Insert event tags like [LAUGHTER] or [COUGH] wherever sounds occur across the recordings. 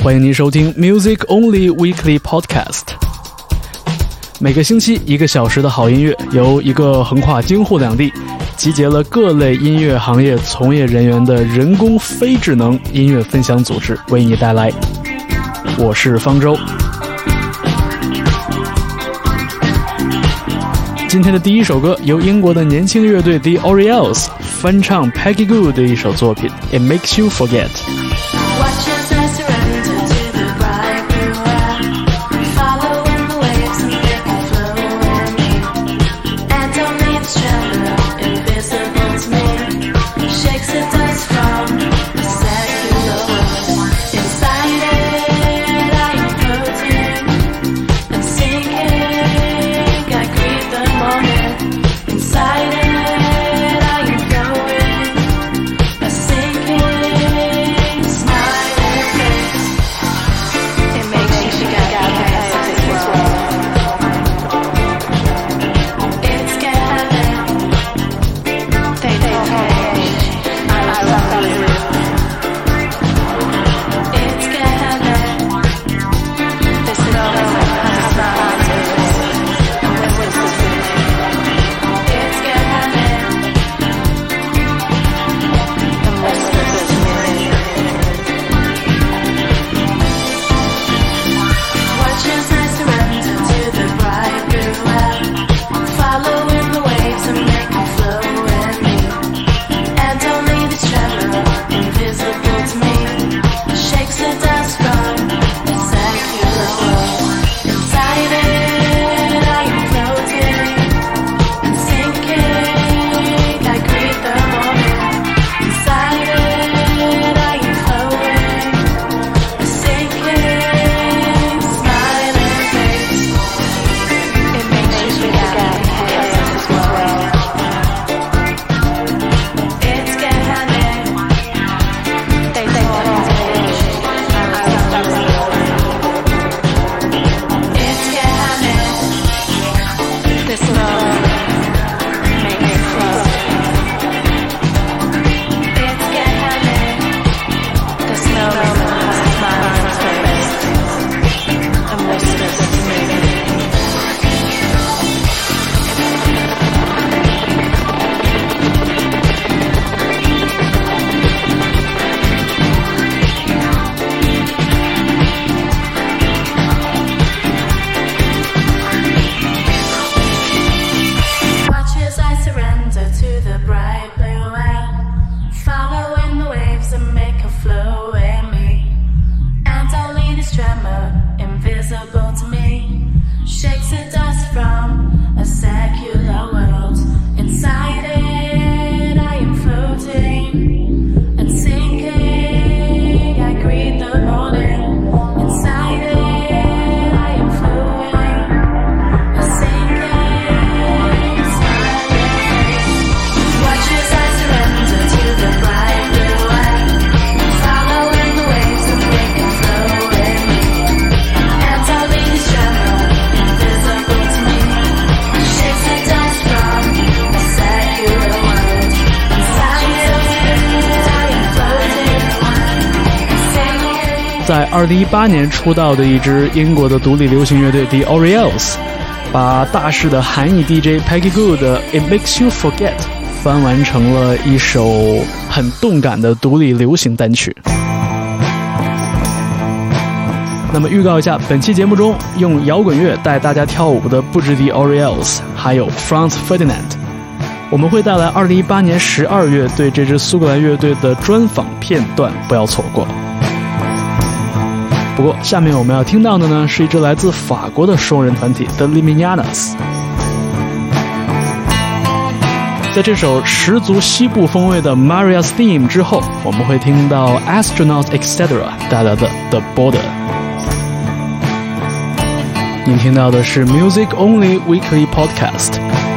欢迎您收听 Music Only Weekly Podcast。每个星期一个小时的好音乐，由一个横跨京沪两地、集结了各类音乐行业从业人员的人工非智能音乐分享组织为你带来。我是方舟。今天的第一首歌由英国的年轻乐队 The Orioles 翻唱 Peggy Gou 的一首作品《It Makes You Forget》。在二零一八年出道的一支英国的独立流行乐队 The Orioles，把大势的韩裔 DJ Peggy Gou 的《It Makes You Forget》翻完成了一首很动感的独立流行单曲。那么预告一下，本期节目中用摇滚乐带大家跳舞的不止 The Orioles，还有 Franz Ferdinand。我们会带来二零一八年十二月对这支苏格兰乐队的专访片段，不要错过。不过，下面我们要听到的呢，是一支来自法国的双人团体 The Liminianas。在这首十足西部风味的 Maria's Theme 之后，我们会听到 Astronauts Etc. 带来的 The Border。您听到的是 Music Only Weekly Podcast。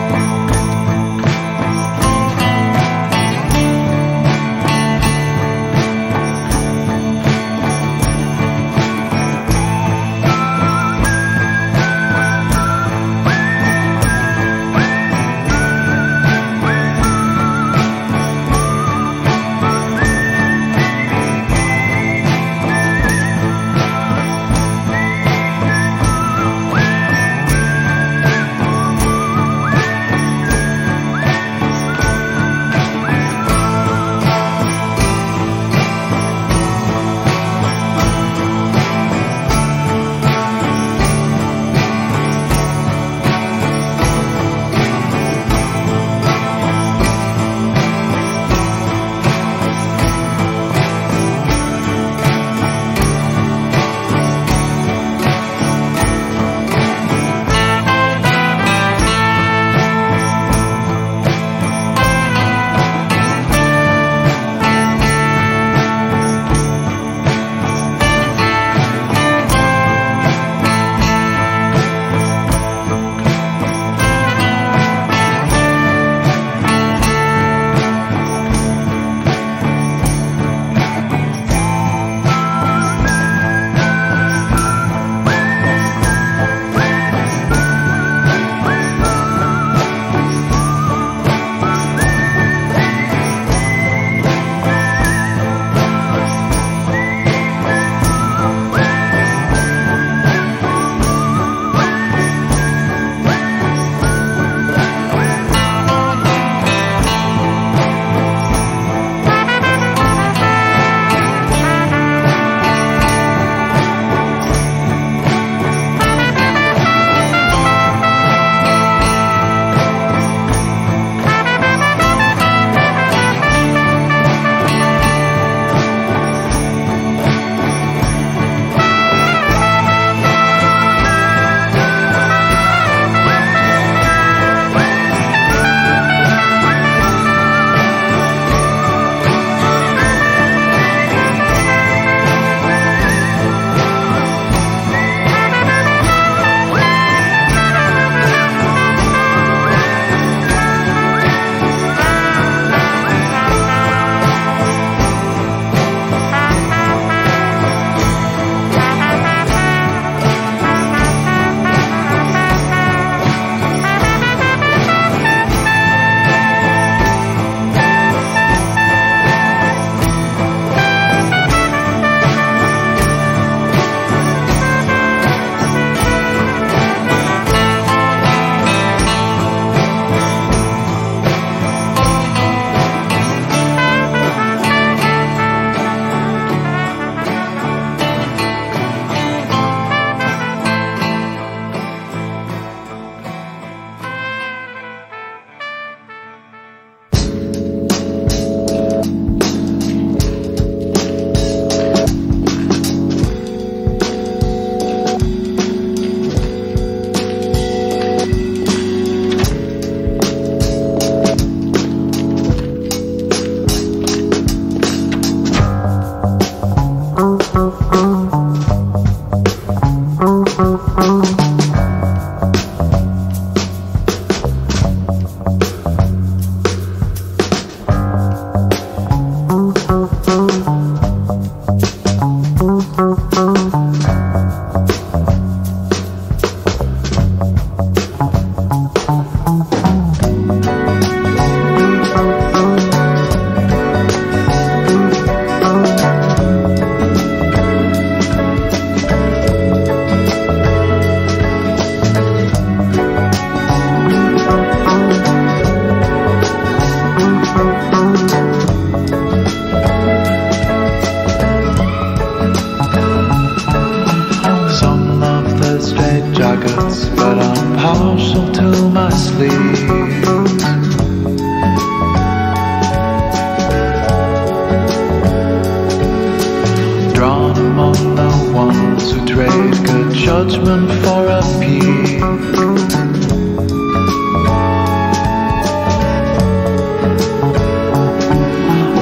Judgment for a peak.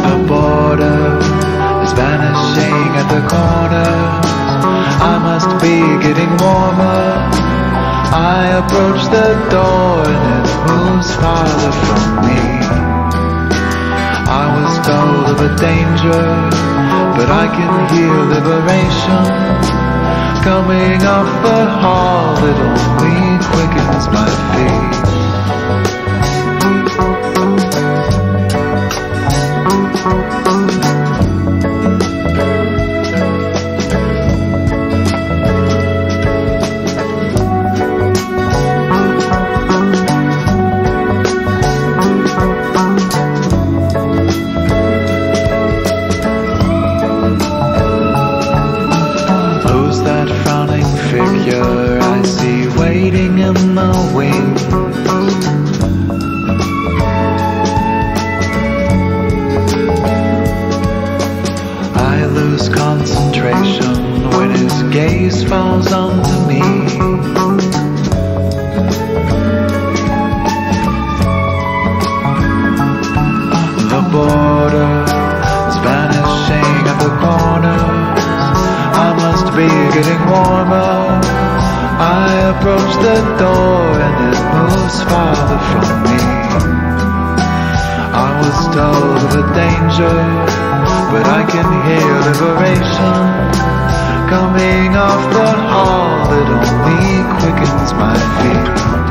The border is vanishing at the corners. I must be getting warmer. I approach the door and it moves farther from me. I was told of a danger, but I can hear liberation coming off the hall. It only quickens my feet. Hear liberation coming off the hall. It only quickens my feet.《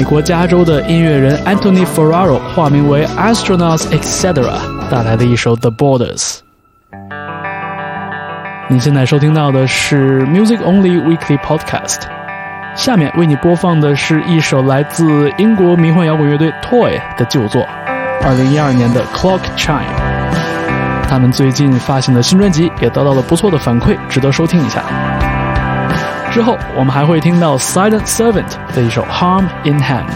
美国加州的音乐人 Anthony Ferraro，化名为 Astronauts Etc. 带来的一首《The Borders》。你现在收听到的是 Music Only Weekly Podcast。下面为你播放的是一首来自英国迷幻摇滚乐队 Toy 的旧作，二零一二年的《Clock Chime》。他们最近发行的新专辑也得到了不错的反馈，值得收听一下。之后我们还会听到 Silent Servant 的一首《Harm in Hand》。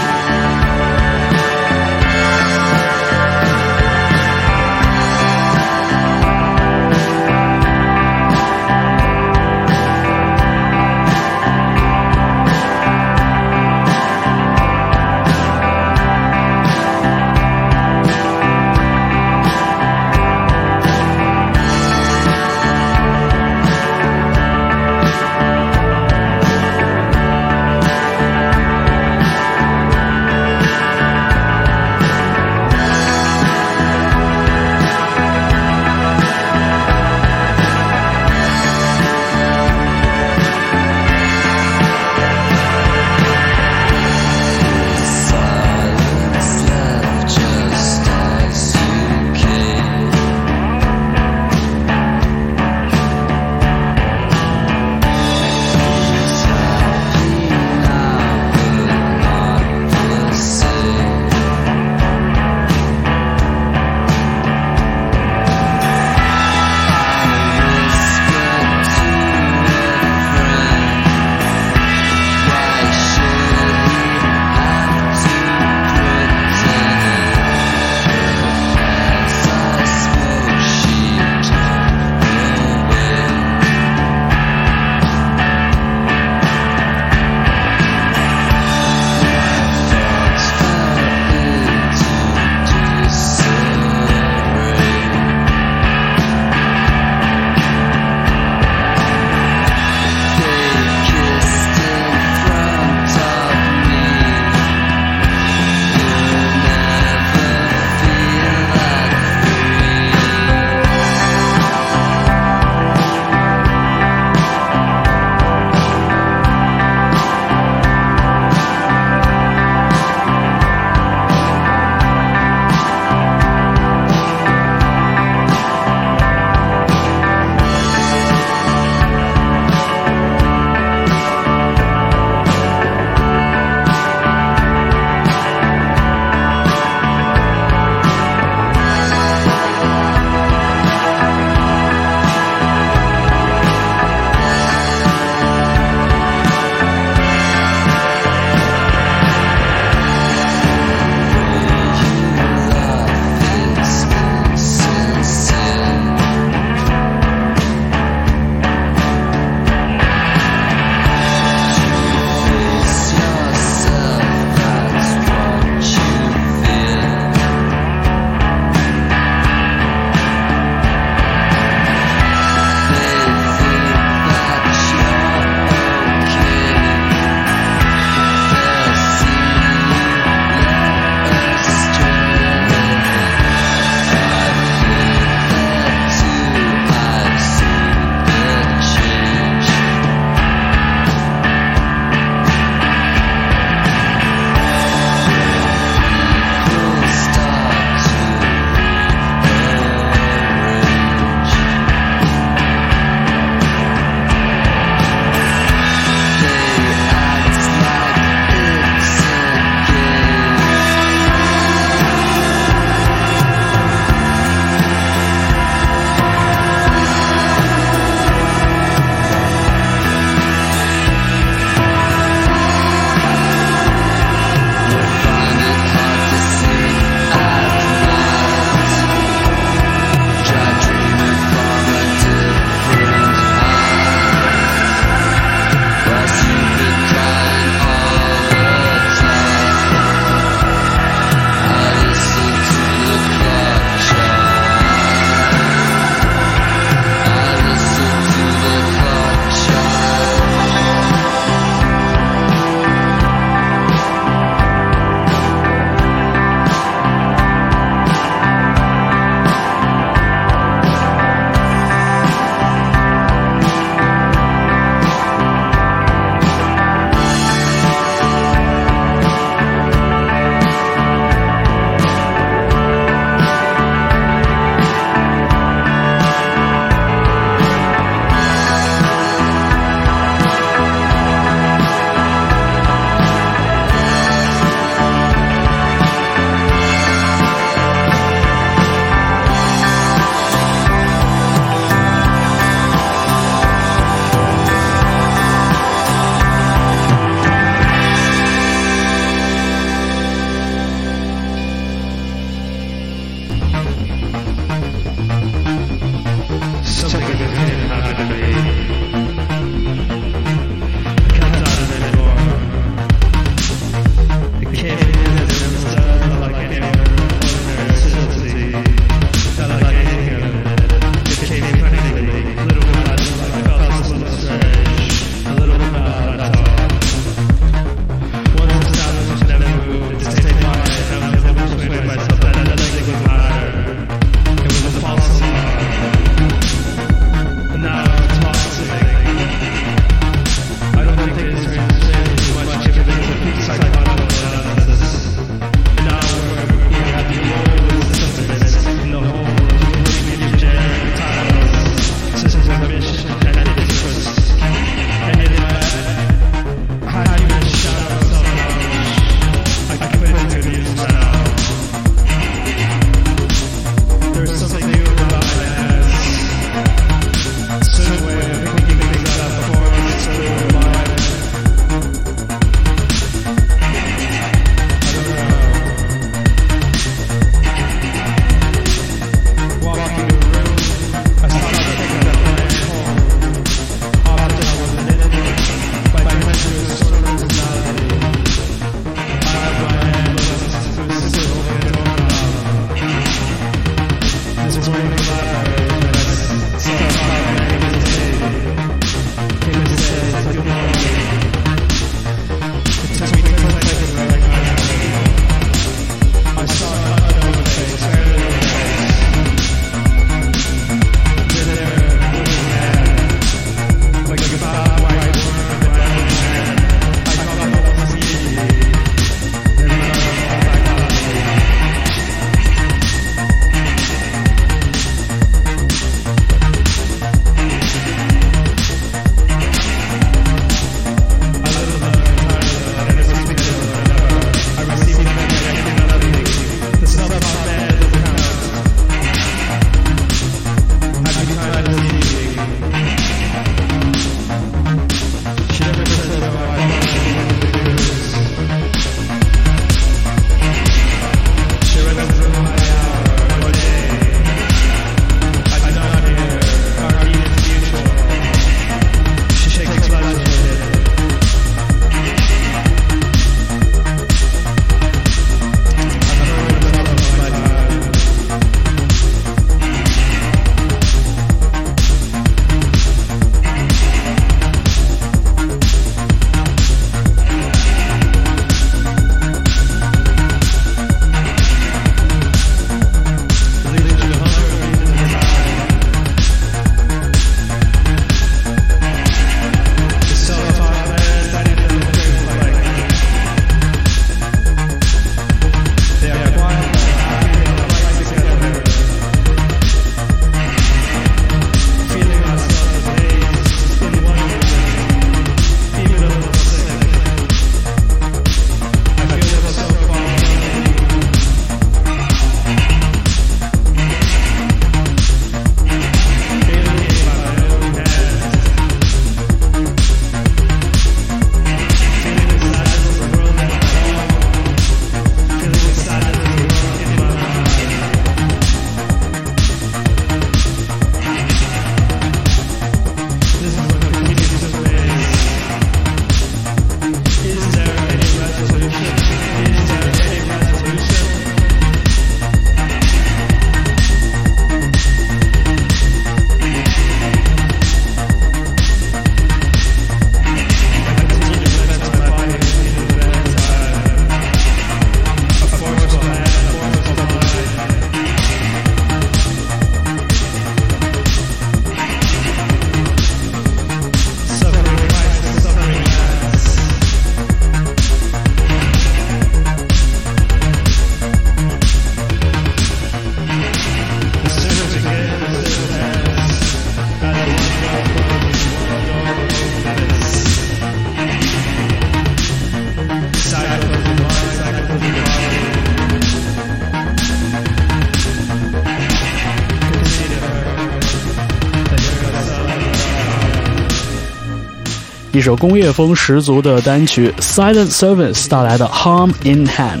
一首工业风十足的单曲《Silent Service》带来的《Harm in Hand》，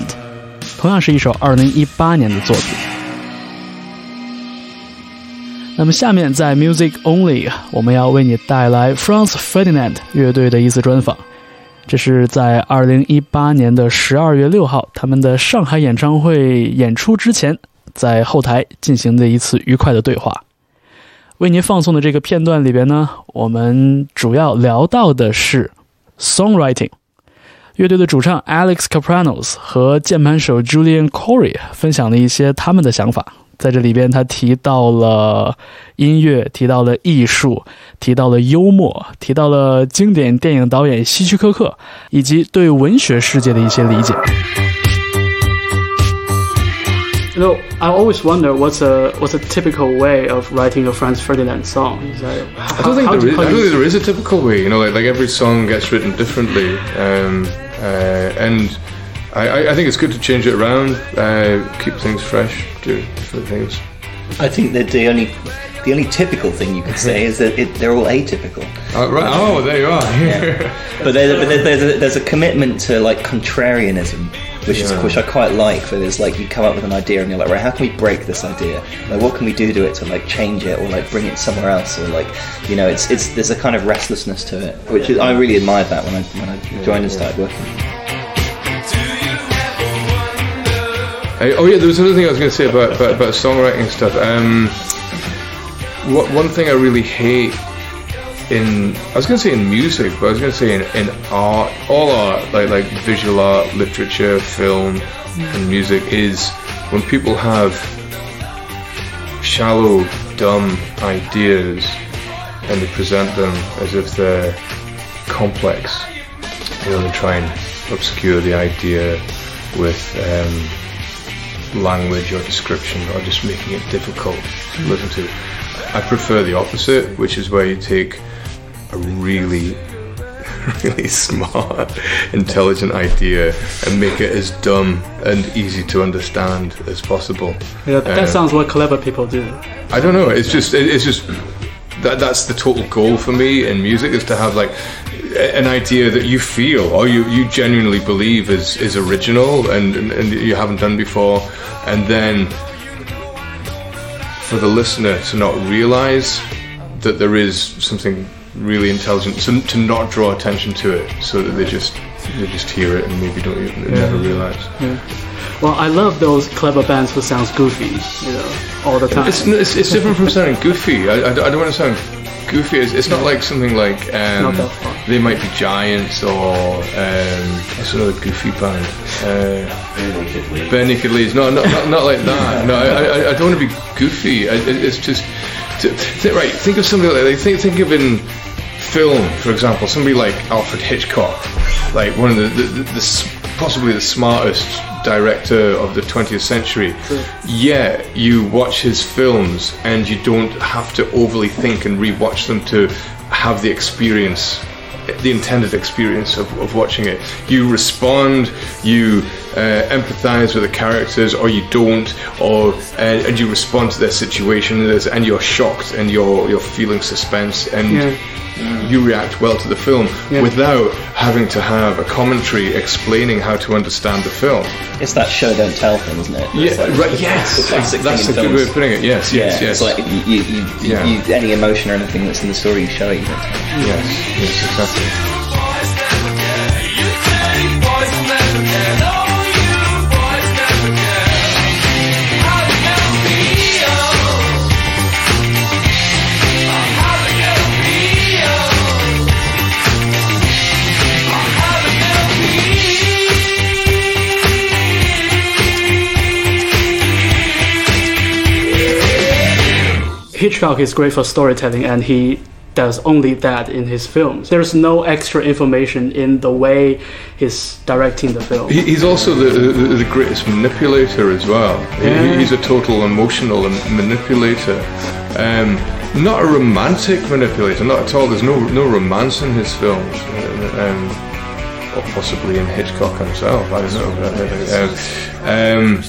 同样是一首2018年的作品。那么下面在 Music Only，我们要为你带来 Franz Ferdinand 乐队的一次专访。这是在2018年的12月6号，他们的上海演唱会演出之前，在后台进行的一次愉快的对话。为您放送的这个片段里边呢，我们主要聊到的是 songwriting。乐队的主唱 Alex Capranos 和键盘手 Julian Corey 分享了一些他们的想法。在这里边，他提到了音乐，提到了艺术，提到了幽默，提到了经典电影导演希区柯克，以及对文学世界的一些理解。You know, I always wonder what's a what's a typical way of writing a Franz Ferdinand song. Is that, I don't think there is, I don't think there is a typical way. You know, like like every song gets written differently, um, uh, and I, I, think it's good to change it around, uh, keep things fresh, do different things. I think that the only the only typical thing you could say is that it, they're all atypical. Oh, right. Oh, there you are. yeah. But, there, but there's, a, there's a commitment to like contrarianism, which yeah. is which I quite like. Where there's like you come up with an idea and you're like, right, how can we break this idea? Like, what can we do to it to like change it or like bring it somewhere else or like, you know, it's it's there's a kind of restlessness to it, which is, I really admired that when I when I joined and started working. oh yeah, there was another thing I was going to say about, about, about songwriting stuff. Um, what, one thing I really hate in I was going to say in music, but I was going to say in, in art, all art, like like visual art, literature, film, and music, is when people have shallow, dumb ideas and they present them as if they're complex. You know, they try and obscure the idea with um, language or description or just making it difficult to listen to. I prefer the opposite, which is where you take a really, [LAUGHS] really smart, intelligent idea and make it as dumb and easy to understand as possible. Yeah, that uh, sounds what clever people do. I don't know. It's just, it's just that that's the total goal for me in music is to have like an idea that you feel or you, you genuinely believe is, is original and, and, and you haven't done before, and then for the listener to not realize that there is something really intelligent, to, to not draw attention to it, so that they just they just hear it and maybe don't even, yeah. never realize. Yeah. Well, I love those clever bands who sounds goofy, you know, all the time. It's, it's, it's different from sounding goofy. I, I, I don't want to sound goofy. It's, it's not like something like um, they might be giants or um, what's another goofy band? Uh, Barenaked Ladies. No, not, not, not like that. No, I, I, I don't want to be goofy. I, it's just to, th- right. Think of somebody like think think of in film, for example, somebody like Alfred Hitchcock, like one of the, the, the, the possibly the smartest director of the 20th century. Sure. Yeah, you watch his films and you don't have to overly think and rewatch them to have the experience the intended experience of, of watching it. You respond, you uh, empathize with the characters, or you don't, or uh, and you respond to their situation, and you're shocked, and you're you're feeling suspense, and yeah. You react well to the film yeah. without having to have a commentary explaining how to understand the film. It's that show don't tell thing, isn't it? It's yeah, like right. The, yes, the that's a good way of putting it. Yes, yes, yeah, yes. It's like you, you, you, you, any emotion or anything that's in the story you show it. you don't tell. Yes, yes, exactly. Hitchcock is great for storytelling, and he does only that in his films. There's no extra information in the way he's directing the film. he's also the, the, the, greatest manipulator as well. Yeah. he's a total emotional manipulator. Um, not a romantic manipulator, not at all. There's no no romance in his films, um, or possibly in Hitchcock himself. I don't know. Um,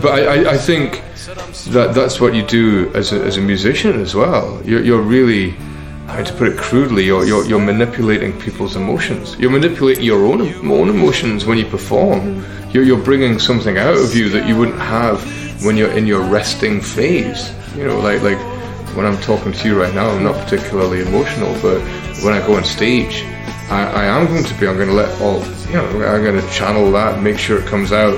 but I, I, I think that that's what you do as a, as a musician as well. You're, you're really how to put it crudely, you're, you're, you're manipulating people's emotions. You're manipulating your own own emotions when you perform. You're, you're bringing something out of you that you wouldn't have when you're in your resting phase. You know, like like when I'm talking to you right now, I'm not particularly emotional, but when I go on stage, I, I am going to be. I'm going to let all you know. I'm going to channel that, make sure it comes out,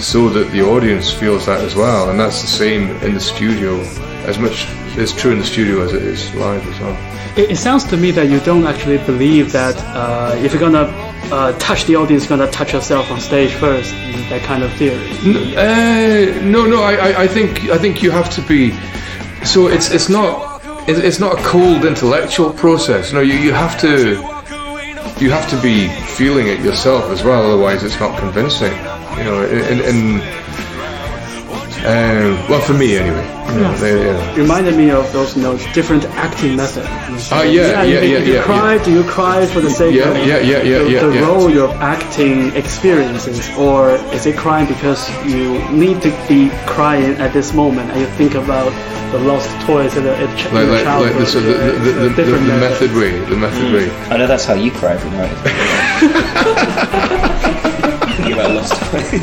so that the audience feels that as well. And that's the same in the studio, as much as true in the studio as it is live as well. It, it sounds to me that you don't actually believe that uh, if you're gonna uh, touch the audience, you're gonna touch yourself on stage first. That kind of theory. Uh, no, no. I, I, think I think you have to be. So it's it's not it's, it's not a cold intellectual process. No, you, you have to you have to be feeling it yourself as well. Otherwise, it's not convincing. You know, in, in um, well, for me anyway. You know, they- yeah. reminded me of those you know different acting methods. Ah, yeah, yeah, you, yeah, you yeah, cry, yeah. do you cry for the sake Yeah, of yeah, yeah, yeah, the, yeah, the yeah. role you're acting experiences, or is it crying because you need to be crying at this moment and you think about the lost toys in, the, in ch- Like, your like, like the, so the, the, the, the, the, different method way, the method way. I know that's how you cry every night. [LAUGHS] [LAUGHS] Thinking about lost toys.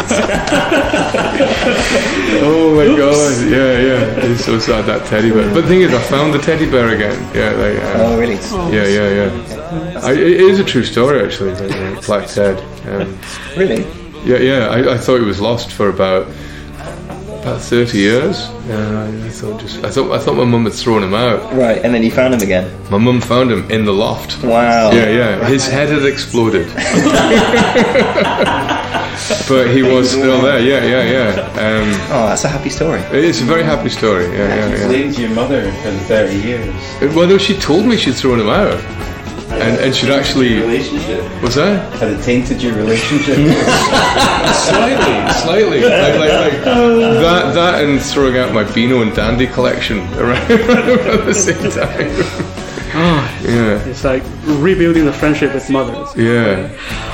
Oh my god, yeah, yeah. It's so sad that teddy bear. But the thing is, I found the teddy bear again. Yeah, like, uh, Oh, really? yeah, yeah, yeah. I, it is a true story actually. Like, uh, Black Ted. Um, Really? yeah, yeah. I, I thought it was lost for about about thirty years. Yeah, I, I thought just I thought I thought my mum had thrown him out. Right, and then you found him again. My mum found him in the loft. Wow. Yeah, yeah. His head had exploded. [LAUGHS] [LAUGHS] but he was still there. Yeah, yeah, yeah. Oh, that's a happy story. Um, it's a very happy story. Yeah, yeah, yeah. blamed your mother for the 30 years. Well, no, she told me she'd thrown him out, and and she'd actually. Relationship. What's that? Had it tainted your relationship? [LAUGHS] Slightly, slightly. Like, like, like that, that, and throwing out my Beano and Dandy collection around, [LAUGHS] around the same time. Oh, Yeah, it's like rebuilding the friendship with mothers. yeah.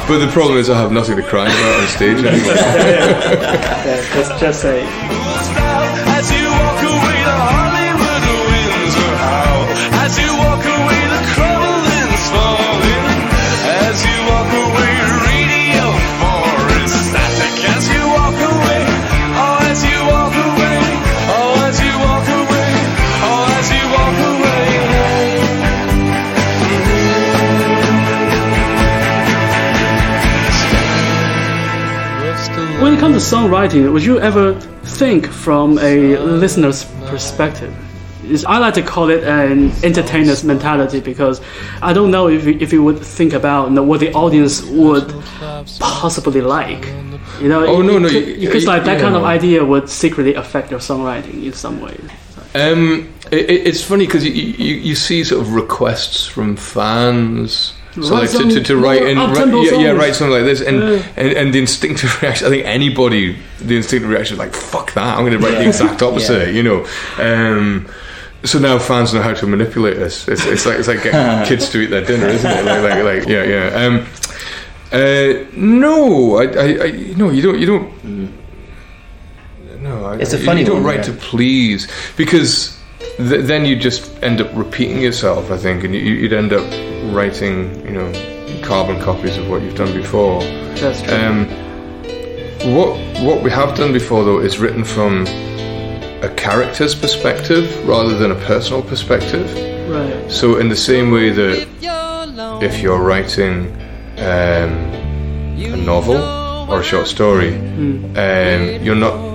But the problem is, I have nothing to cry about on stage [LAUGHS] anymore. Yeah, let's just say songwriting, would you ever think from a listener's perspective? I like to call it an entertainer's mentality because I don't know if you, if you would think about you know, what the audience would possibly like. You know, Oh, no, no, because like that kind of idea would secretly affect your songwriting in some way. Um, it- it's funny because you, you, you see sort of requests from fans. So Write like to, to, to write in, up-tempo yeah, yeah, write something like this, and, Yeah. and and the instinctive [LAUGHS] reaction. I think anybody, the instinctive reaction is like, "Fuck that! I'm going to write the exact [LAUGHS] opposite." You know. Um, so now fans know how to manipulate this. It's, it's like it's like getting [LAUGHS] kids to eat their dinner, isn't it? Like, like, like yeah, yeah. Um, uh, no, I, I, I, no, you don't, you don't. No, I, It's a funny You don't write yeah. to please because th- then you just end up repeating yourself. I think, and you, you'd end up writing, you know, carbon copies of what you've done before. That's true. Um, what what we have done before though is written from a character's perspective rather than a personal perspective. right. So in the same way that if you're writing um, a novel or a short story, um, you're not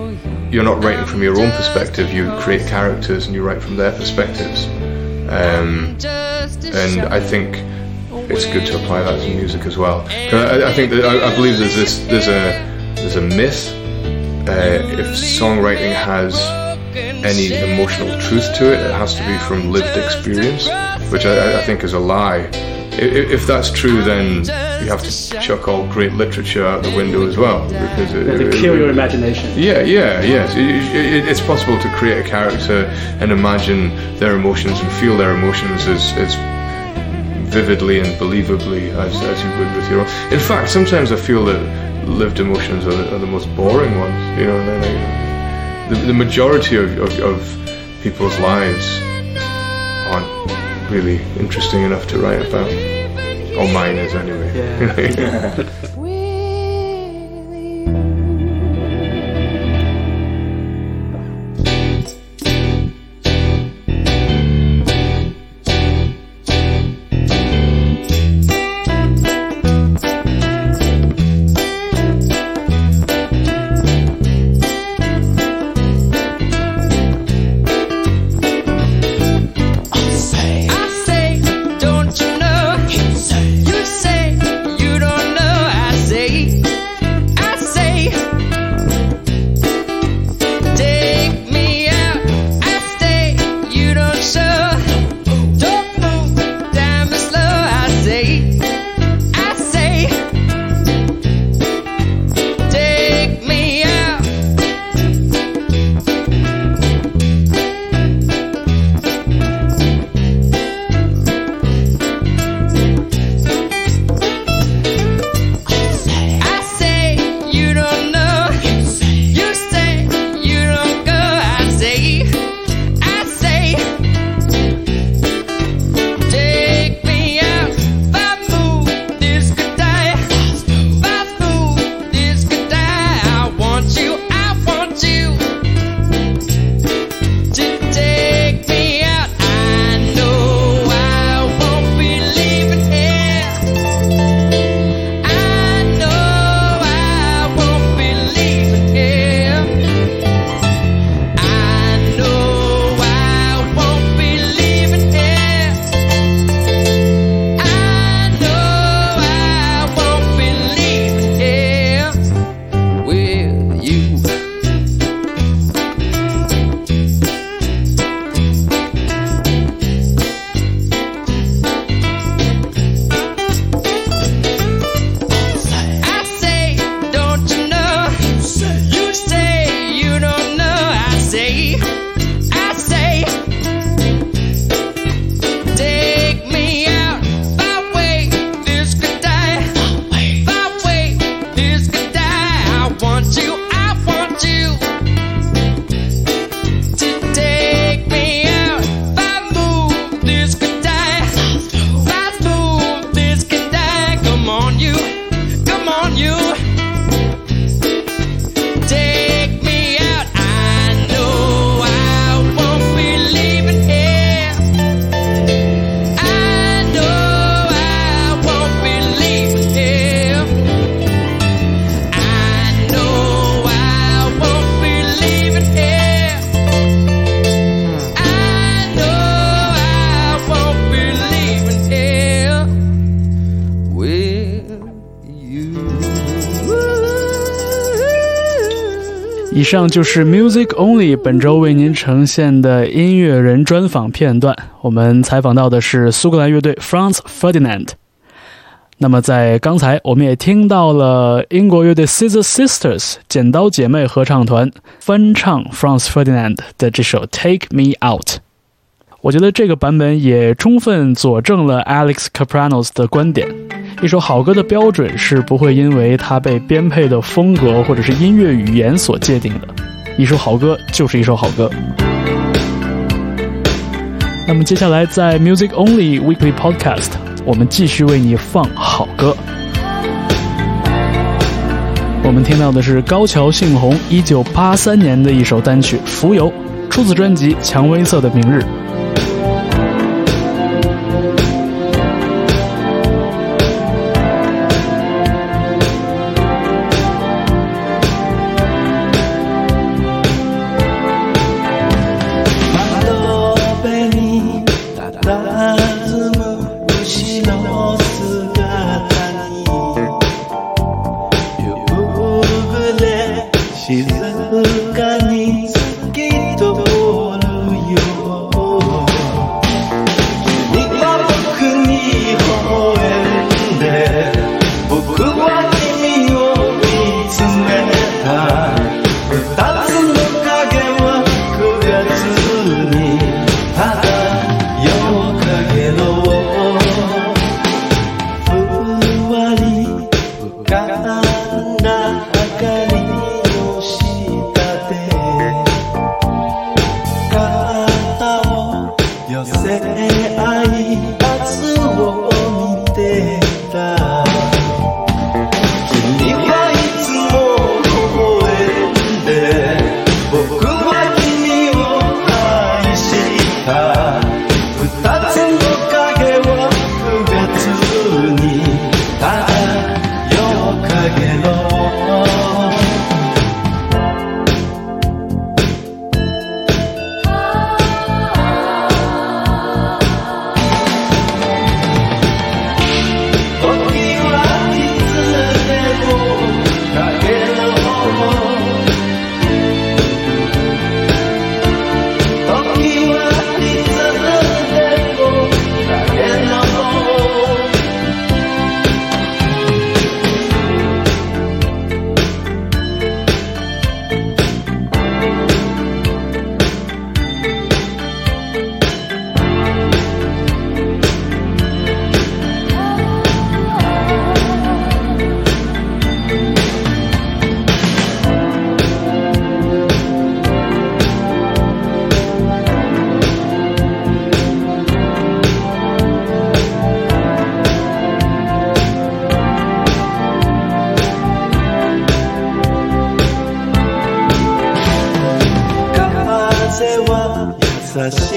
you're not writing from your own perspective. You create characters and you write from their perspectives. Um, and I think it's good to apply that to music as well. I, I think that I, I believe there's this there's a there's a myth uh, if songwriting has any emotional truth to it, it has to be from lived experience, which I, I think is a lie. If that's true, then you have to chuck all great literature out the window as well, because it, You have to kill your imagination. yeah, yeah, yes. It- it- it's possible to create a character and imagine their emotions and feel their emotions as, as vividly and believably as, as you would with your own. In fact, sometimes I feel that lived emotions are the, are the most boring ones. You know, they're like, the, the majority of, of, of people's lives aren't really interesting enough to write about. Or mine is anyway. I [LAUGHS] 上就是 Music Only 本周为您呈现的音乐人专访片段。我们采访到的是苏格兰乐队 Franz Ferdinand。那么在刚才，我们也听到了英国乐队 Scissor Sisters 剪刀姐妹合唱团翻唱 Franz Ferdinand 的这首《Take Me Out》。我觉得这个版本也充分佐证了 Alex Capranos 的观点：一首好歌的标准是不会因为它被编配的风格或者是音乐语言所界定的。一首好歌就是一首好歌。那么接下来在 Music Only Weekly Podcast，我们继续为你放好歌。我们听到的是高桥幸宏一九八三年的一首单曲《浮游》，出自专辑《蔷薇色的明日》。し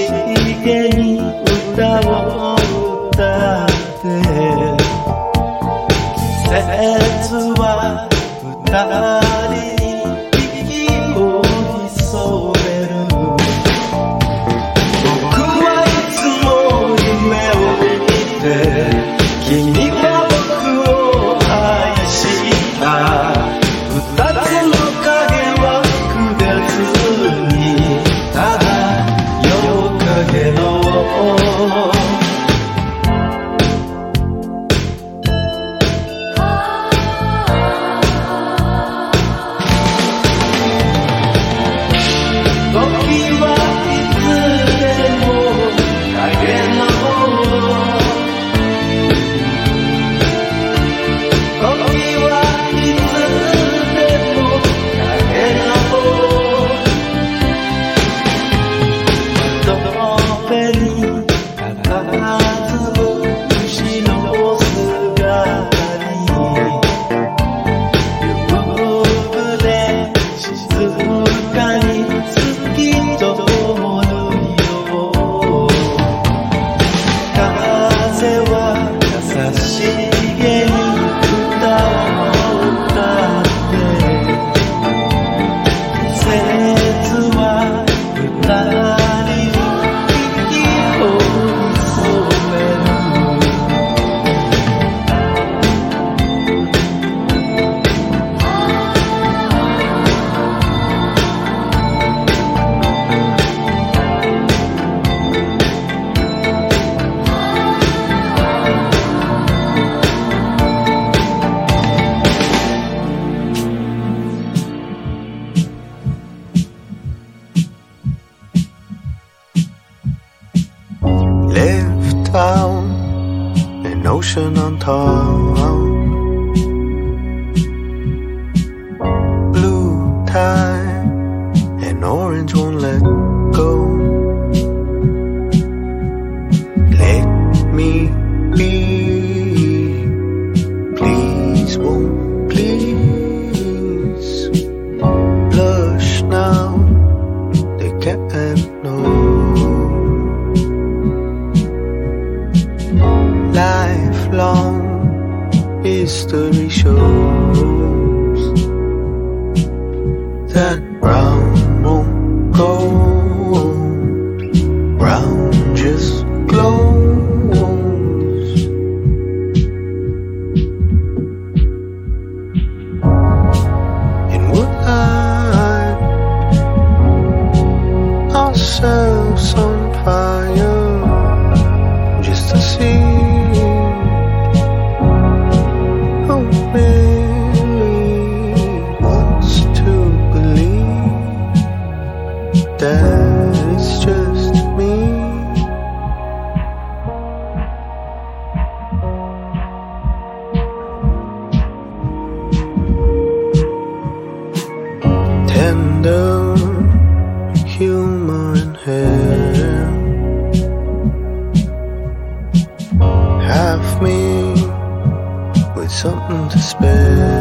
something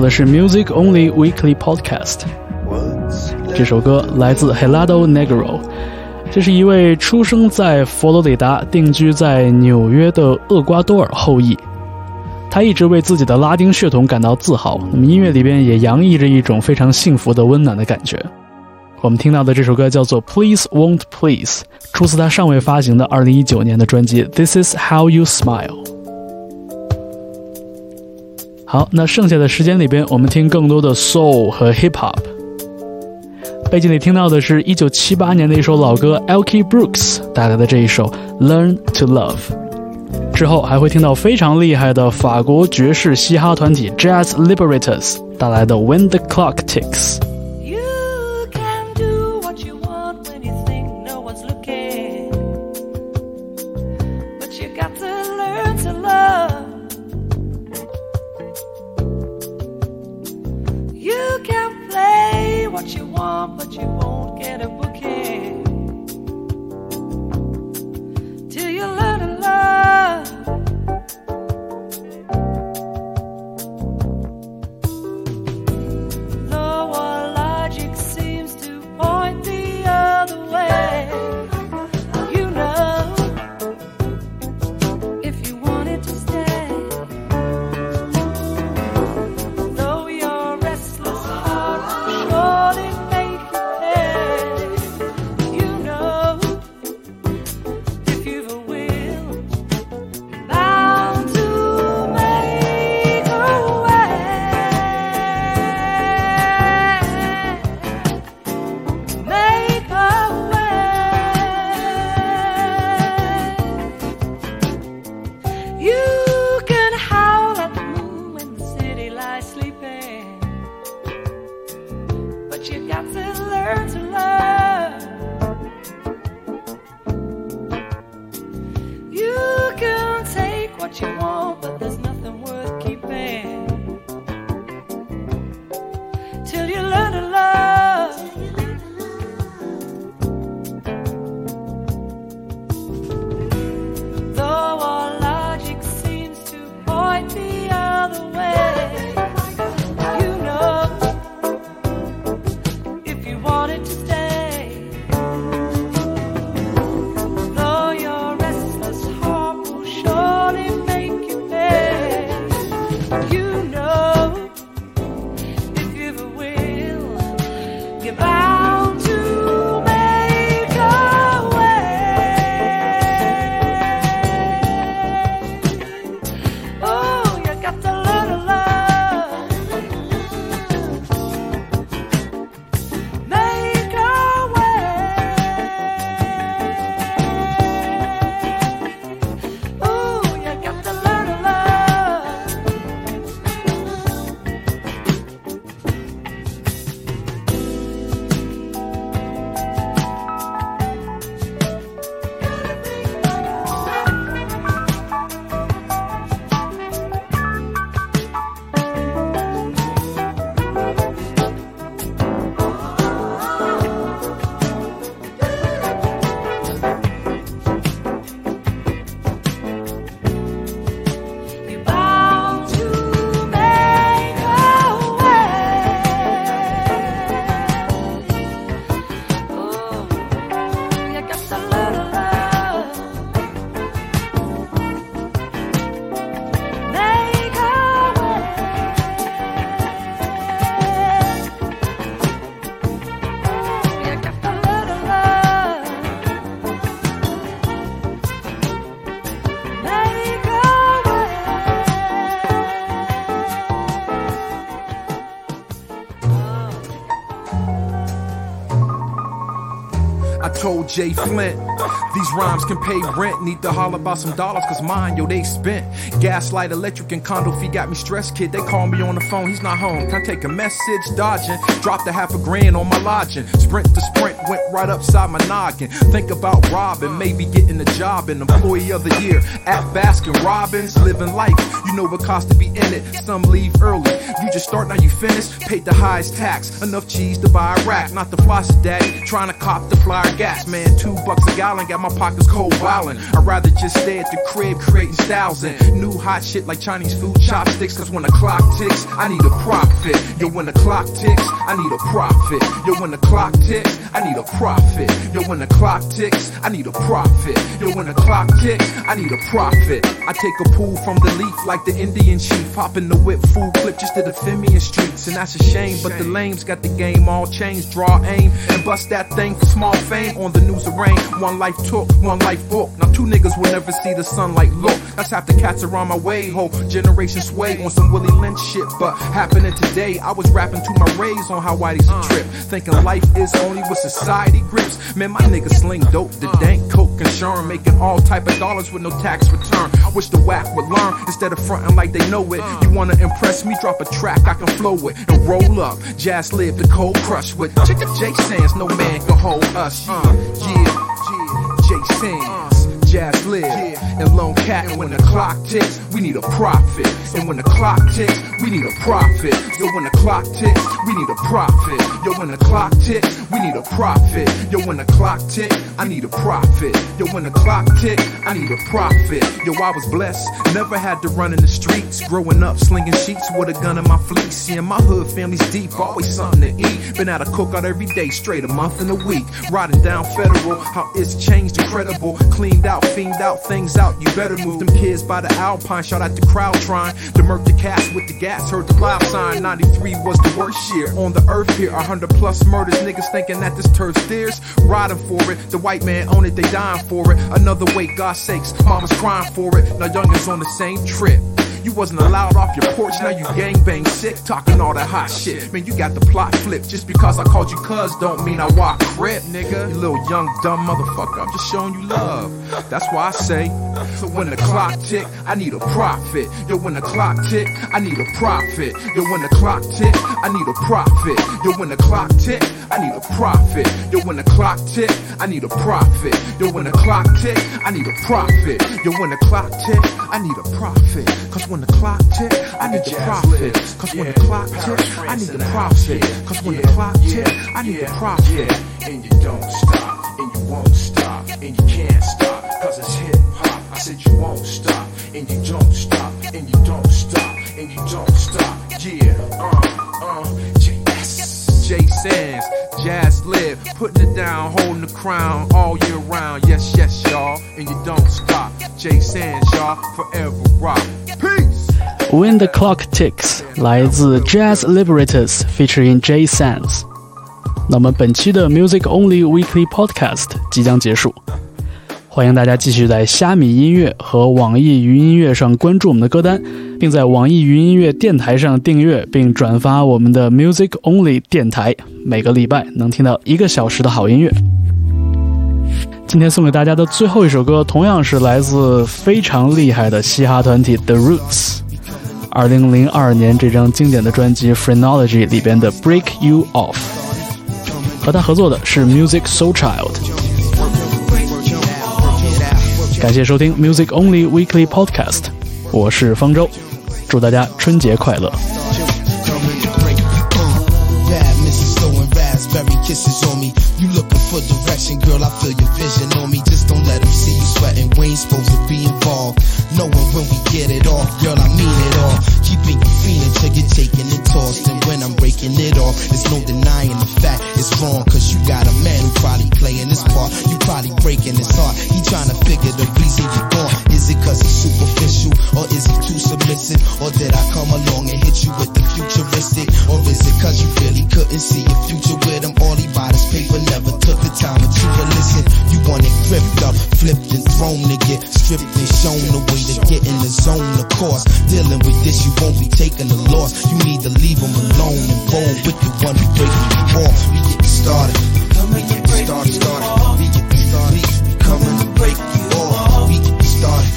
到的是 Music Only Weekly Podcast。这首歌来自 Helado Negro，这是一位出生在佛罗里达、定居在纽约的厄瓜多尔后裔。他一直为自己的拉丁血统感到自豪。那么音乐里边也洋溢着一种非常幸福的温暖的感觉。我们听到的这首歌叫做《Please Won't Please》，出自他尚未发行的2019年的专辑《This Is How You Smile》。好，那剩下的时间里边，我们听更多的 soul 和 hip hop。背景里听到的是1978年的一首老歌 Elkie Brooks 带来的这一首《Learn to Love》。之后还会听到非常厉害的法国爵士嘻哈团体 Jazz Liberators 带来的《When the Clock Ticks》。Jay Flint, these rhymes can pay rent. Need to holler about some dollars, cause mine, yo, they spent. Gaslight, electric, and condo fee got me stressed, kid. They call me on the phone, he's not home. Can I take a message? Dodging. Dropped a half a grand on my lodging. Sprint to sprint, went right upside my noggin. Think about robbing, maybe getting a job in employee of the year at Baskin Robbins. Living life, you know what cost to be in it. Some leave early. You just start, now you finish. Paid the highest tax. Enough cheese to buy a rack, not the floss daddy. Trying to cop the flyer gas, man. Two bucks a gallon, got my pockets cold wildin'. I'd rather just stay at the crib creating styles and new hot shit like Chinese food chopsticks. Cause when the clock ticks, I need a profit. Yo, when the clock ticks, I need a profit. Yo, when the clock ticks, I need a profit. Yo, when the clock ticks, I need a profit. Yo, when the clock ticks, I need a profit. I take a pull from the leaf like the Indian chief. Hop the whip, full clip just to defend me in streets. And that's a shame, but the lames got the game all changed. Draw aim and bust that thing for small fame on the news of rain. One life took, one life book. Now two niggas will never see the sunlight look. That's half the cats around my way. Whole generation sway on some Willie Lynch shit. But happening today, I was rapping to my rays on how Whitey's a trip. Thinking life is only what society grips. Man, my niggas sling dope, the dank, coke, and sherm. Making all type of dollars with no tax return. Wish the whack would learn instead of fronting like they know it. You wanna impress me? Drop a track I can flow with and roll up. Jazz live the cold crush with Chicken J Sands. No man can hold us. Uh, yeah, Sands. Jazz live and Lone Cat. And when the clock ticks, we need a profit. And when the clock ticks, we need a profit. Yo, when the clock ticks, we need a profit. Yo, when the clock ticks, we need a profit. Yo, when the clock tick, I need a profit. Yo, when the clock tick, I need a profit. Yo, I was blessed, never had to run in the streets. Growing up, slinging sheets with a gun in my fleece. Seeing my hood family's deep, always something to eat. Been at a cookout every day, straight a month and a week. Riding down federal, how it's changed incredible. Cleaned out, fiend out, things out. You better move them kids by the Alpine. Shout out the crowd trying to murk the cats with the gas. Heard the live sign. 93 was the worst year on the earth here. 100 plus murders. Niggas thinking that this turd steers. Riding for it. The white man own it, they dying for it. Another way, God's sakes. Mama's crying for it. Now youngins on the same trip. You wasn't allowed off your porch, now you gangbang sick, talking all that hot shit. Man, you got the plot flipped. Just because I called you cuz don't mean I walk crip, nigga. You little young dumb motherfucker, I'm just showing you love. That's why I say, so when the clock tick, I need a profit. Yo, when the clock tick, I need a profit. Yo, when the clock tick, I need a profit. Yo, when the clock tick, I need a profit. Yo, when the clock tick, I need a profit. Yo, when the clock tick, I need a profit. Yo, when the clock tick, I need a profit. Cause when the clock tick, I need the profit. Cause when the clock tick, I need the profit. Cause when the clock tick, I need the profit. And you don't stop, and you won't stop, and you can't stop, cause it's hip hop. I said you won't stop, and you don't stop, and you don't stop, and you don't stop. Yeah, uh, uh, JS. J Sands, Jazz Live, putting it down, holding the crown all year round. Yes, yes, y'all, and you don't stop. Jay Sands, y'all, forever rock. Peace. When the Clock Ticks 来自 Jazz Liberators featuring Jay Sands。那么本期的 Music Only Weekly Podcast 即将结束，欢迎大家继续在虾米音乐和网易云音乐上关注我们的歌单，并在网易云音乐电台上订阅并转发我们的 Music Only 电台，每个礼拜能听到一个小时的好音乐。今天送给大家的最后一首歌，同样是来自非常厉害的嘻哈团体 The Roots。二零零二年这张经典的专辑《Phrenology》里边的《Break You Off》。和他合作的是 Musiq Soulchild。感谢收听 Music Only Weekly Podcast，我是方舟，祝大家春节快乐。raspberry on me. You looking for direction, girl, I feel your vision on me. Just don't let them see you sweating. We ain't supposed to be involved. Knowing when we get it off, girl, I mean it all. You feeling till you're taking it tossed. And when I'm breaking it off, there's no denying the fact it's wrong. Cause you got a man who probably playing his part. You probably breaking his heart. He trying to figure the reason you're gone. Is it cause he's superficial? Or is he too submissive? Or did I come along and hit you with the futuristic? Or is it cause you really couldn't see your future with him? All he bought his paper, never took the time to chew or listen. You want it gripped up, flipped and thrown to get stripped and shown the way to get in the zone. Of course, dealing with this, you won't be taking the loss. You need to leave them alone and bold with the one who breaking you off. We get started. We get started, started. We get started. We coming to break you off. We get started,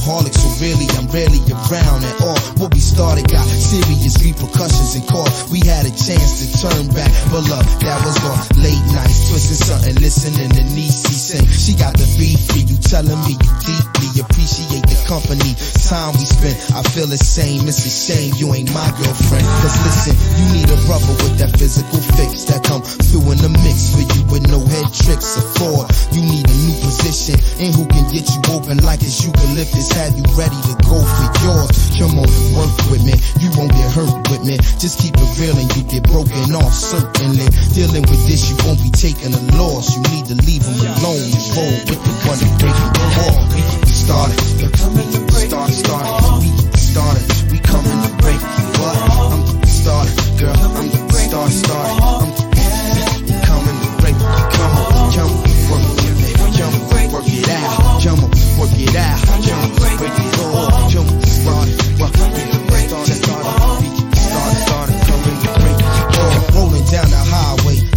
call. Workaholic, so really I'm rarely around at all. What we started got serious repercussions and cause we had a chance to turn back. But love, that was gone. Late nights, twisting something, listening to Niecy sing. She got the beat for you, telling me you deeply appreciate the company, time we spent. I feel the same, it's a shame you ain't my girlfriend. Cause listen, you need a brother with that physical fix that come through in the mix for you with no head tricks or fraud. You need a new position and who can get you open like it's eucalyptus. Have you ready to go for yours? Come on, work with me. You won't get hurt with me. Just keep it real and you get broken off certainly. Dealing with this, you won't be taking a loss. You need to leave them alone and roll with the one that break you off. We started. Started, started. We started. We coming to break you up. I'm the starter, girl. I'm the starter, starter. I'm work it out. Break it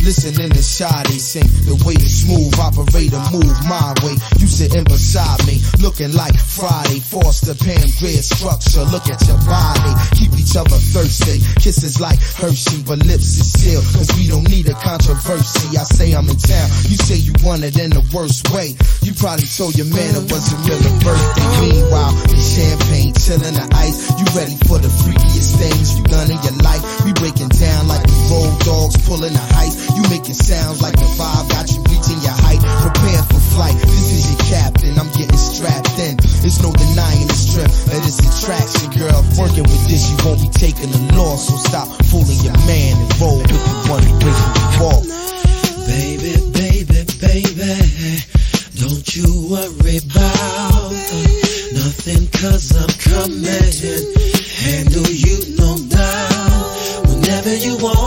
listening to Sade sing. The way the smooth operator move my way. You sitting beside me, looking like Friday. Foster Pandrea structure. Look at your body. Keep each other thirsty. Kisses like Hershey, but lips is sealed. Cause we don't need a controversy. I say I'm in town. You say you want it in the worst way. You probably told your man it wasn't really birthday. Meanwhile, the champagne chilling the ice. You ready for the freakiest things you done in your life? We breaking down like we road dogs pulling a heist. You you making sounds like the vibe got you reaching your height. Prepare for flight. This is your captain. I'm getting strapped in. It's no denying the strength that this attraction, girl. Working with this, you won't be taking a loss. So stop fooling your man and roll with the one who brings you off. Baby, baby, baby, don't you worry about uh, nothing cause I'm coming. Handle you no doubt whenever you want.